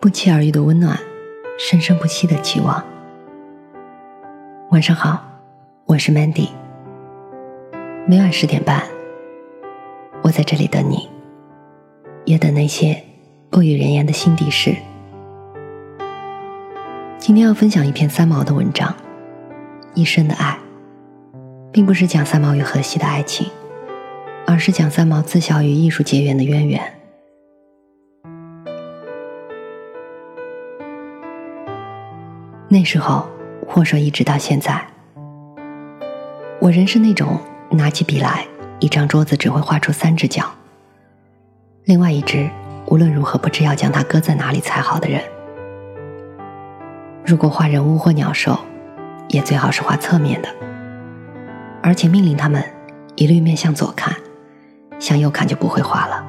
不期而遇的温暖，生生不息的期望。晚上好，我是 Mandy。每晚十点半，我在这里等你，也等那些不语人言的心底事。今天要分享一篇三毛的文章，《一生的爱》，并不是讲三毛与荷西的爱情，而是讲三毛自小与艺术结缘的渊源。那时候，或说一直到现在，我仍是那种拿起笔来，一张桌子只会画出三只脚，另外一只无论如何不知要将它搁在哪里才好的人。如果画人物或鸟兽，也最好是画侧面的，而且命令他们一律面向左看，向右看就不会画了。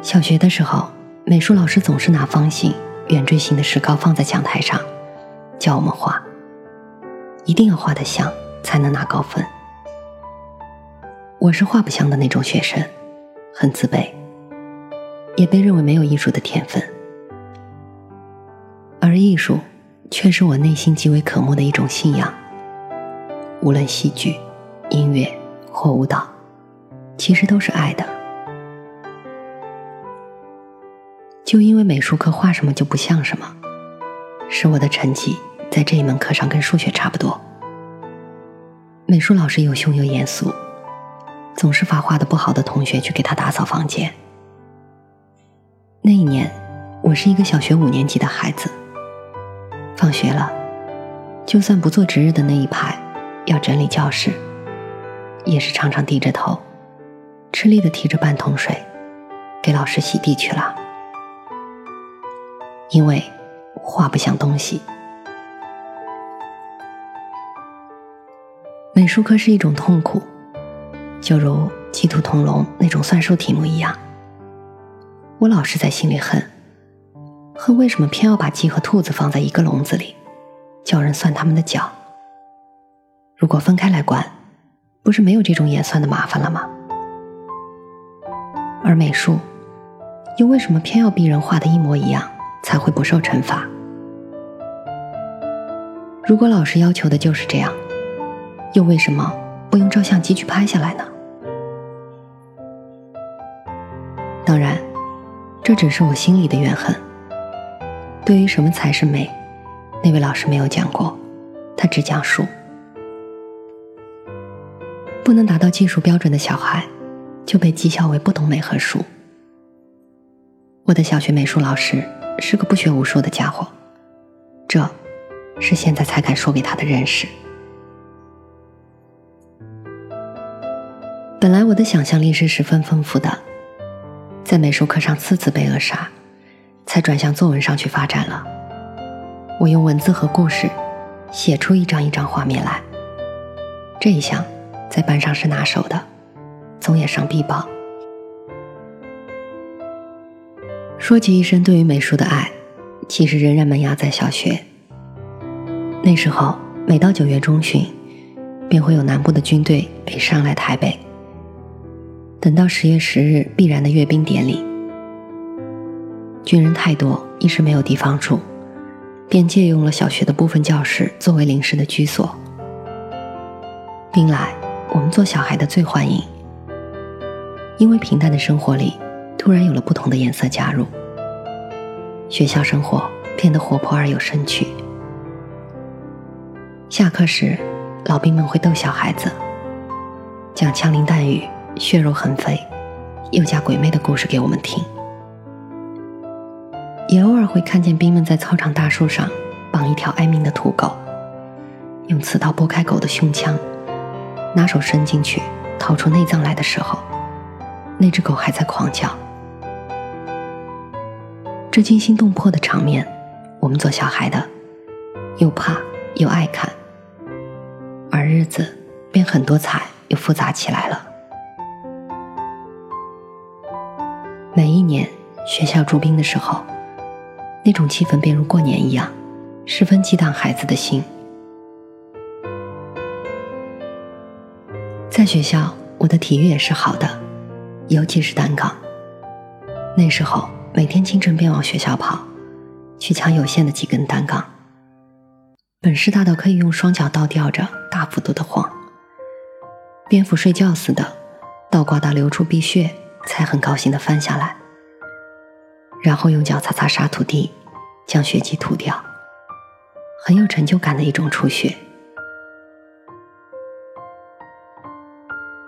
小学的时候。美术老师总是拿方形、圆锥形的石膏放在讲台上，教我们画，一定要画得像，才能拿高分。我是画不像的那种学生，很自卑，也被认为没有艺术的天分。而艺术，却是我内心极为渴慕的一种信仰。无论戏剧、音乐或舞蹈，其实都是爱的。就因为美术课画什么就不像什么，使我的成绩在这一门课上跟数学差不多。美术老师又凶又严肃，总是罚画的不好的同学去给他打扫房间。那一年，我是一个小学五年级的孩子。放学了，就算不做值日的那一排，要整理教室，也是常常低着头，吃力的提着半桶水，给老师洗地去了。因为画不像东西，美术课是一种痛苦，就如鸡兔同笼那种算术题目一样。我老是在心里恨，恨为什么偏要把鸡和兔子放在一个笼子里，叫人算他们的脚。如果分开来管，不是没有这种演算的麻烦了吗？而美术，又为什么偏要逼人画的一模一样？才会不受惩罚。如果老师要求的就是这样，又为什么不用照相机去拍下来呢？当然，这只是我心里的怨恨。对于什么才是美，那位老师没有讲过，他只讲数。不能达到技术标准的小孩，就被讥笑为不懂美和数。我的小学美术老师。是个不学无术的家伙，这是现在才敢说给他的认识。本来我的想象力是十分丰富的，在美术课上次次被扼杀，才转向作文上去发展了。我用文字和故事写出一张一张画面来，这一项在班上是拿手的，总也上必报。说起一生对于美术的爱，其实仍然萌芽在小学。那时候，每到九月中旬，便会有南部的军队北上来台北。等到十月十日必然的阅兵典礼，军人太多，一时没有地方住，便借用了小学的部分教室作为临时的居所。兵来，我们做小孩的最欢迎，因为平淡的生活里。突然有了不同的颜色加入，学校生活变得活泼而有生趣。下课时，老兵们会逗小孩子，讲枪林弹雨、血肉横飞，又加鬼魅的故事给我们听。也偶尔会看见兵们在操场大树上绑一条挨命的土狗，用刺刀拨开狗的胸腔，拿手伸进去掏出内脏来的时候，那只狗还在狂叫。这惊心动魄的场面，我们做小孩的又怕又爱看，而日子便很多彩又复杂起来了。每一年学校驻兵的时候，那种气氛便如过年一样，十分激荡孩子的心。在学校，我的体育也是好的，尤其是单杠，那时候每天清晨便往学校跑，去抢有限的几根单杠。本事大到可以用双脚倒吊着大幅度的晃，蝙蝠睡觉似的，倒挂到流出鼻血，才很高兴的翻下来，然后用脚擦擦沙土地，将血迹吐掉，很有成就感的一种出血。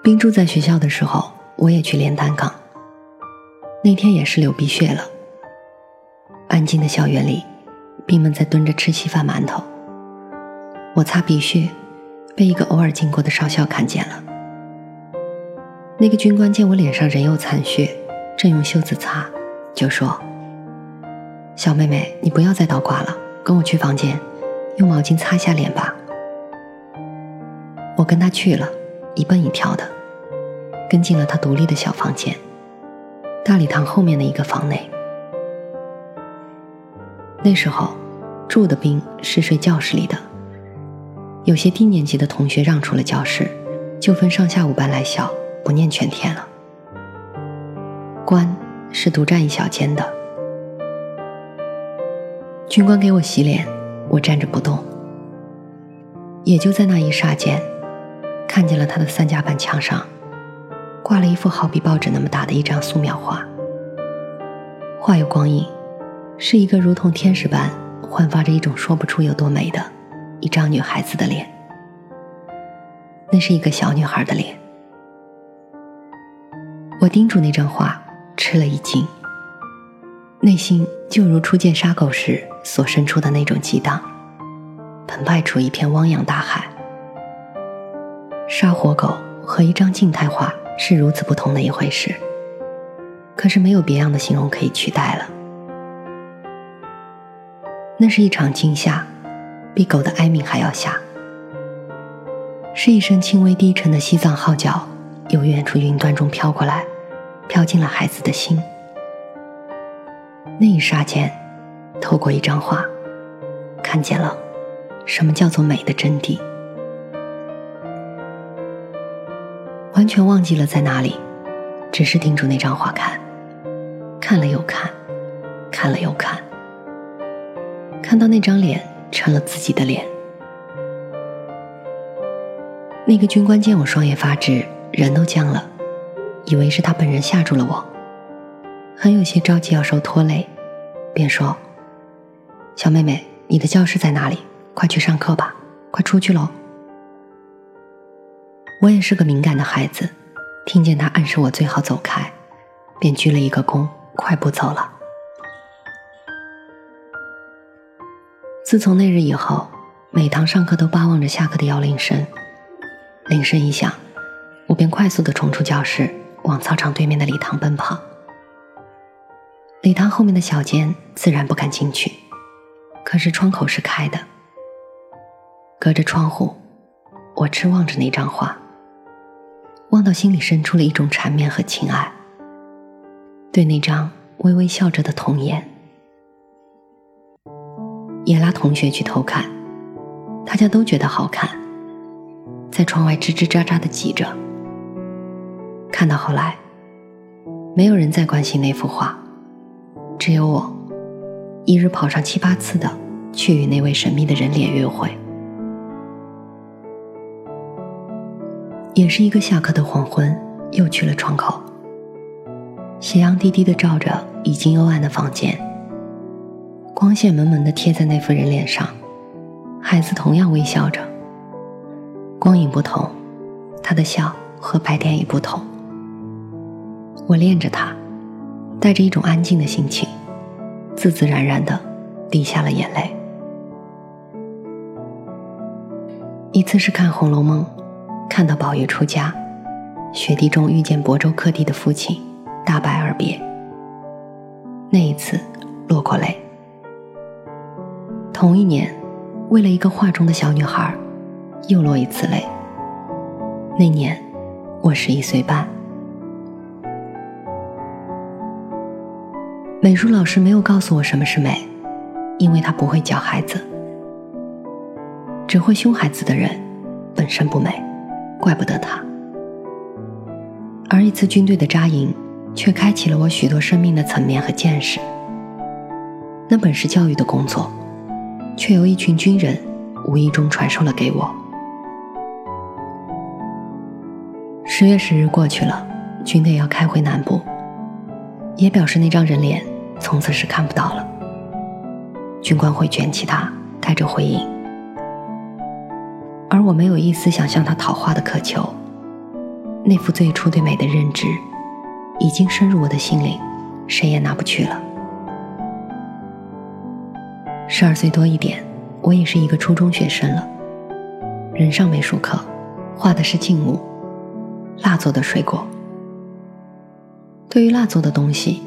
冰住在学校的时候，我也去练单杠。那天也是流鼻血了。安静的校园里，兵们在蹲着吃稀饭馒头。我擦鼻血，被一个偶尔经过的少校看见了。那个军官见我脸上仍有残血，正用袖子擦，就说：“小妹妹，你不要再倒挂了，跟我去房间，用毛巾擦一下脸吧。”我跟他去了，一蹦一跳的，跟进了他独立的小房间，大礼堂后面的一个房内。那时候住的兵是睡教室里的。有些低年级的同学让出了教室，就分上下午班来校，不念全天了。官是独占一小间的。军官给我洗脸，我站着不动。也就在那一霎间，看见了他的三甲板墙上，挂了一幅好比报纸那么大的一张素描画。画有光影，是一个如同天使般焕发着一种说不出有多美的。一张女孩子的脸，那是一个小女孩的脸。我盯住那张画，吃了一惊，内心就如初见杀狗时所生出的那种激荡，澎湃出一片汪洋大海。杀活狗和一张静态画是如此不同的一回事，可是没有别样的形容可以取代了。那是一场惊吓。比狗的哀鸣还要吓，是一声轻微低沉的西藏号角，由远处云端中飘过来，飘进了孩子的心。那一刹间，透过一张画，看见了什么叫做美的真谛，完全忘记了在哪里，只是盯住那张画看，看了又看，看了又看，看到那张脸。成了自己的脸。那个军官见我双眼发直，人都僵了，以为是他本人吓住了我，很有些着急要受拖累，便说：“小妹妹，你的教室在哪里？快去上课吧，快出去喽。”我也是个敏感的孩子，听见他暗示我最好走开，便鞠了一个躬，快步走了。自从那日以后，每堂上课都巴望着下课的摇铃声。铃声一响，我便快速的冲出教室，往操场对面的礼堂奔跑。礼堂后面的小间自然不敢进去，可是窗口是开的。隔着窗户，我痴望着那张画，望到心里生出了一种缠绵和情爱。对那张微微笑着的童颜。也拉同学去偷看，大家都觉得好看，在窗外吱吱喳喳的挤着。看到后来，没有人再关心那幅画，只有我，一日跑上七八次的去与那位神秘的人脸约会。也是一个下课的黄昏，又去了窗口，斜阳低低的照着已经幽暗的房间。光线蒙蒙的贴在那副人脸上，孩子同样微笑着。光影不同，他的笑和白天也不同。我恋着他，带着一种安静的心情，自自然然的滴下了眼泪。一次是看《红楼梦》，看到宝玉出家，雪地中遇见亳州客地的父亲，大拜而别。那一次落过泪。同一年，为了一个画中的小女孩，又落一次泪。那年，我十一岁半。美术老师没有告诉我什么是美，因为他不会教孩子。只会凶孩子的人，本身不美，怪不得他。而一次军队的扎营，却开启了我许多生命的层面和见识。那本是教育的工作，却由一群军人无意中传授了给我。十月十日过去了，军队要开回南部，也表示那张人脸从此是看不到了。军官会卷起它，带着回营，而我没有一丝想向他讨话的渴求。那副最初对美的认知，已经深入我的心灵，谁也拿不去了。十二岁多一点，我已是一个初中学生了。人上美术课，画的是静物，蜡做的水果。对于蜡做的东西，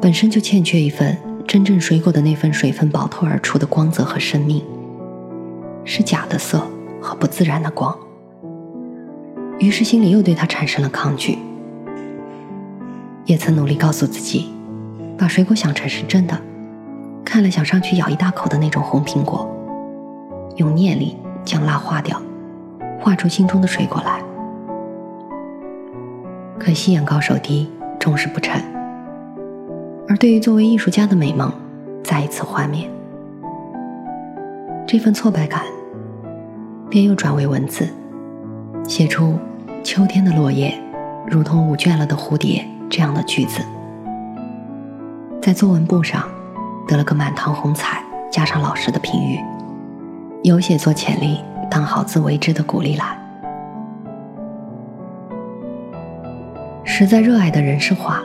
本身就欠缺一份真正水果的那份水分饱透而出的光泽和生命，是假的色和不自然的光。于是心里又对他产生了抗拒，也曾努力告诉自己，把水果想成是真的，看了想上去咬一大口的那种红苹果，用念力将蜡化掉，画出心中的水果来。可惜眼高手低，终是不成。而对于作为艺术家的美梦，再一次幻灭。这份挫败感，便又转为文字，写出。秋天的落叶，如同舞倦了的蝴蝶，这样的句子，在作文簿上得了个满堂红彩，加上老师的评语，有写作潜力，当好自为之的鼓励来。实在热爱的人是画，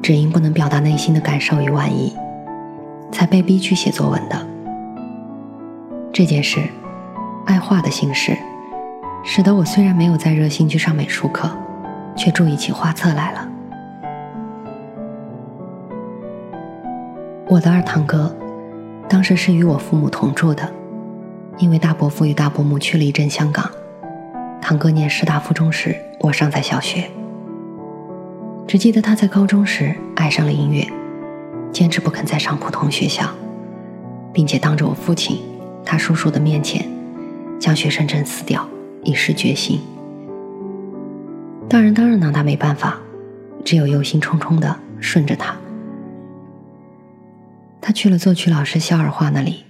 只因不能表达内心的感受与万意，才被逼去写作文的。这件事，爱画的心事。使得我虽然没有再热心去上美术课，却注意起画册来了。我的二堂哥，当时是与我父母同住的，因为大伯父与大伯母去了一阵香港，堂哥念师大附中时，我尚在小学。只记得他在高中时爱上了音乐，坚持不肯再上普通学校，并且当着我父亲、他叔叔的面前，将学生证撕掉。以示决心，大人当然拿他没办法，只有忧心忡忡的顺着他。他去了作曲老师肖尔画那里，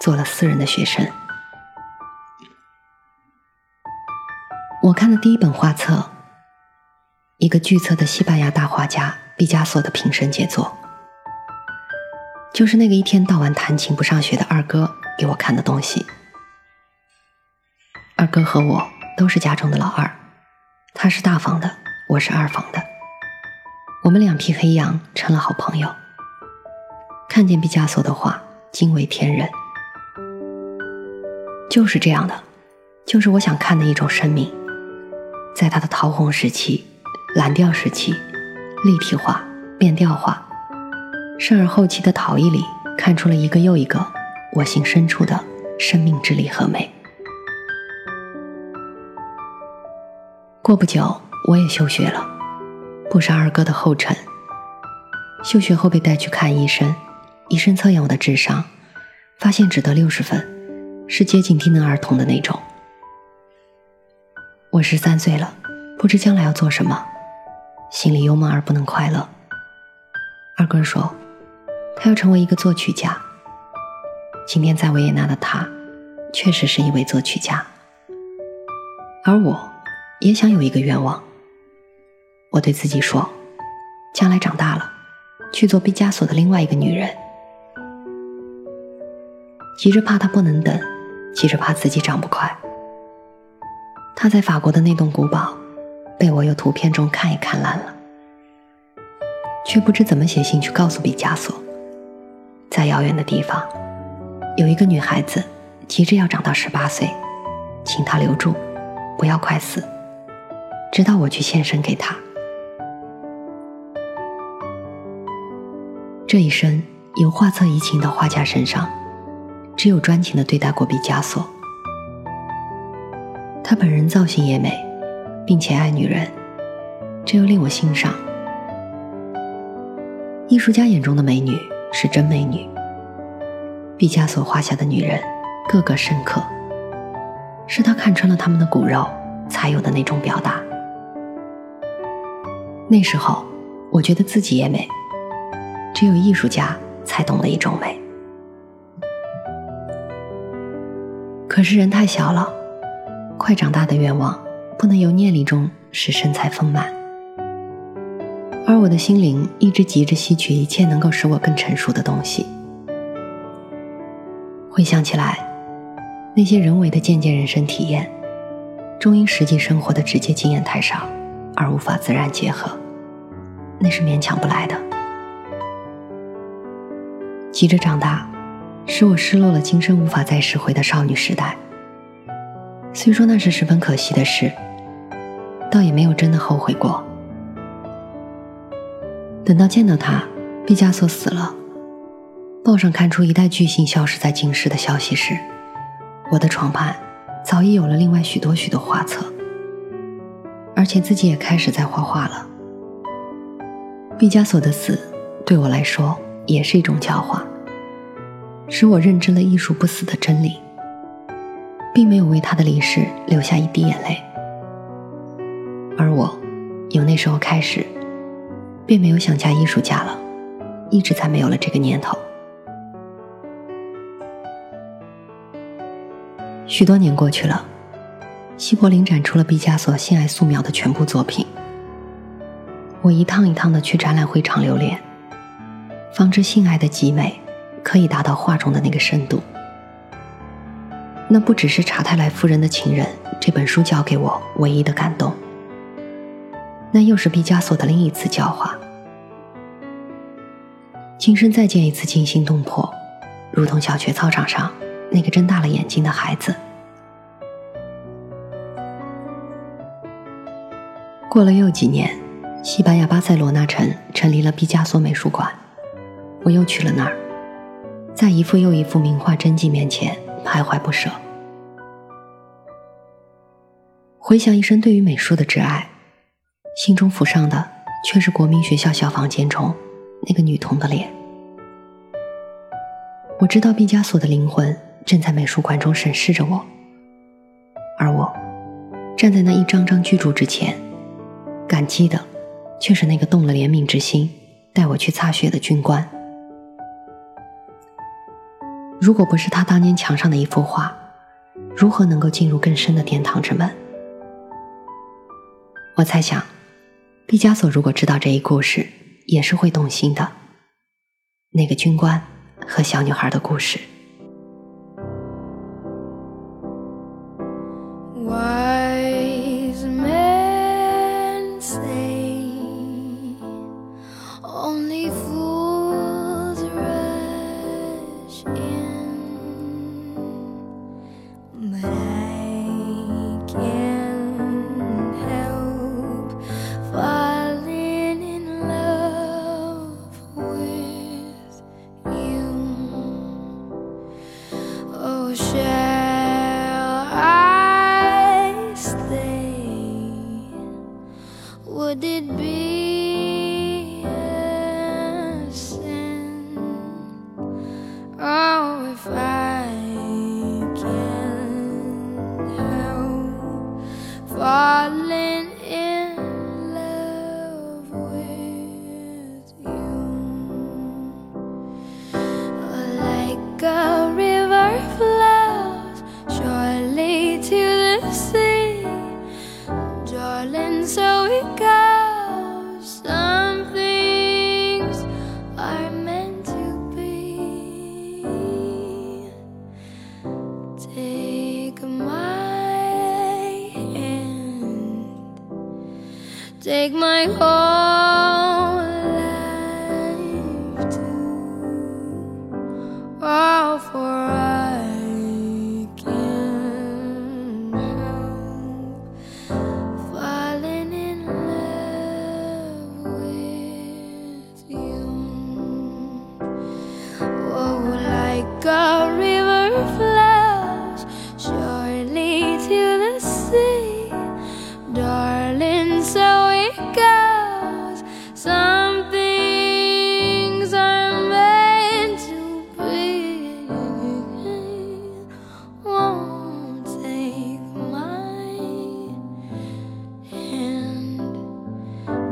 做了私人的学生。我看的第一本画册，一个巨册的西班牙大画家毕加索的平生杰作，就是那个一天到晚弹琴不上学的二哥给我看的东西。哥和我都是家中的老二，他是大房的，我是二房的。我们两匹黑羊成了好朋友。看见毕加索的画，惊为天人。就是这样的，就是我想看的一种生命，在他的桃红时期、蓝调时期、立体画、变调画，甚而后期的陶艺里，看出了一个又一个我心深处的生命之力和美。过不久，我也休学了，步上二哥的后尘。休学后被带去看医生，医生测验我的智商，发现只得六十分，是接近低能儿童的那种。我十三岁了，不知将来要做什么，心里忧闷而不能快乐。二哥说，他要成为一个作曲家。今天在维也纳的他，确实是一位作曲家，而我。也想有一个愿望。我对自己说：“将来长大了，去做毕加索的另外一个女人。”急着怕他不能等，急着怕自己长不快。他在法国的那栋古堡，被我由图片中看也看烂了，却不知怎么写信去告诉毕加索，在遥远的地方，有一个女孩子急着要长到十八岁，请他留住，不要快死。直到我去献身给他，这一生由画册移情到画家身上，只有专情的对待过毕加索。他本人造型也美，并且爱女人，这又令我欣赏。艺术家眼中的美女是真美女，毕加索画下的女人个个深刻，是他看穿了他们的骨肉才有的那种表达。那时候，我觉得自己也美，只有艺术家才懂得一种美。可是人太小了，快长大的愿望不能由念力中使身材丰满，而我的心灵一直急着吸取一切能够使我更成熟的东西。回想起来，那些人为的渐渐人生体验，终因实际生活的直接经验太少。而无法自然结合，那是勉强不来的。急着长大，使我失落了今生无法再拾回的少女时代。虽说那是十分可惜的事，倒也没有真的后悔过。等到见到他，毕加索死了，报上看出一代巨星消失在京师的消息时，我的床畔早已有了另外许多许多画册。而且自己也开始在画画了。毕加索的死对我来说也是一种教化，使我认知了艺术不死的真理，并没有为他的离世流下一滴眼泪。而我，由那时候开始，便没有想嫁艺术家了，一直再没有了这个念头。许多年过去了。西柏林展出了毕加索性爱素描的全部作品。我一趟一趟的去展览会场留恋，方知性爱的极美可以达到画中的那个深度。那不只是查泰莱夫人的情人这本书教给我唯一的感动，那又是毕加索的另一次教化。今生再见一次惊心动魄，如同小学操场上那个睁大了眼睛的孩子。过了又几年，西班牙巴塞罗那城成立了毕加索美术馆，我又去了那儿，在一幅又一幅名画真迹面前徘徊不舍。回想一生对于美术的挚爱，心中浮上的却是国民学校小房间中那个女童的脸。我知道毕加索的灵魂正在美术馆中审视着我，而我站在那一张张巨著之前。感激的，却是那个动了怜悯之心带我去擦血的军官。如果不是他当年墙上的一幅画，如何能够进入更深的殿堂之门？我猜想，毕加索如果知道这一故事，也是会动心的。那个军官和小女孩的故事。darle all for us.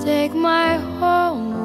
take my home.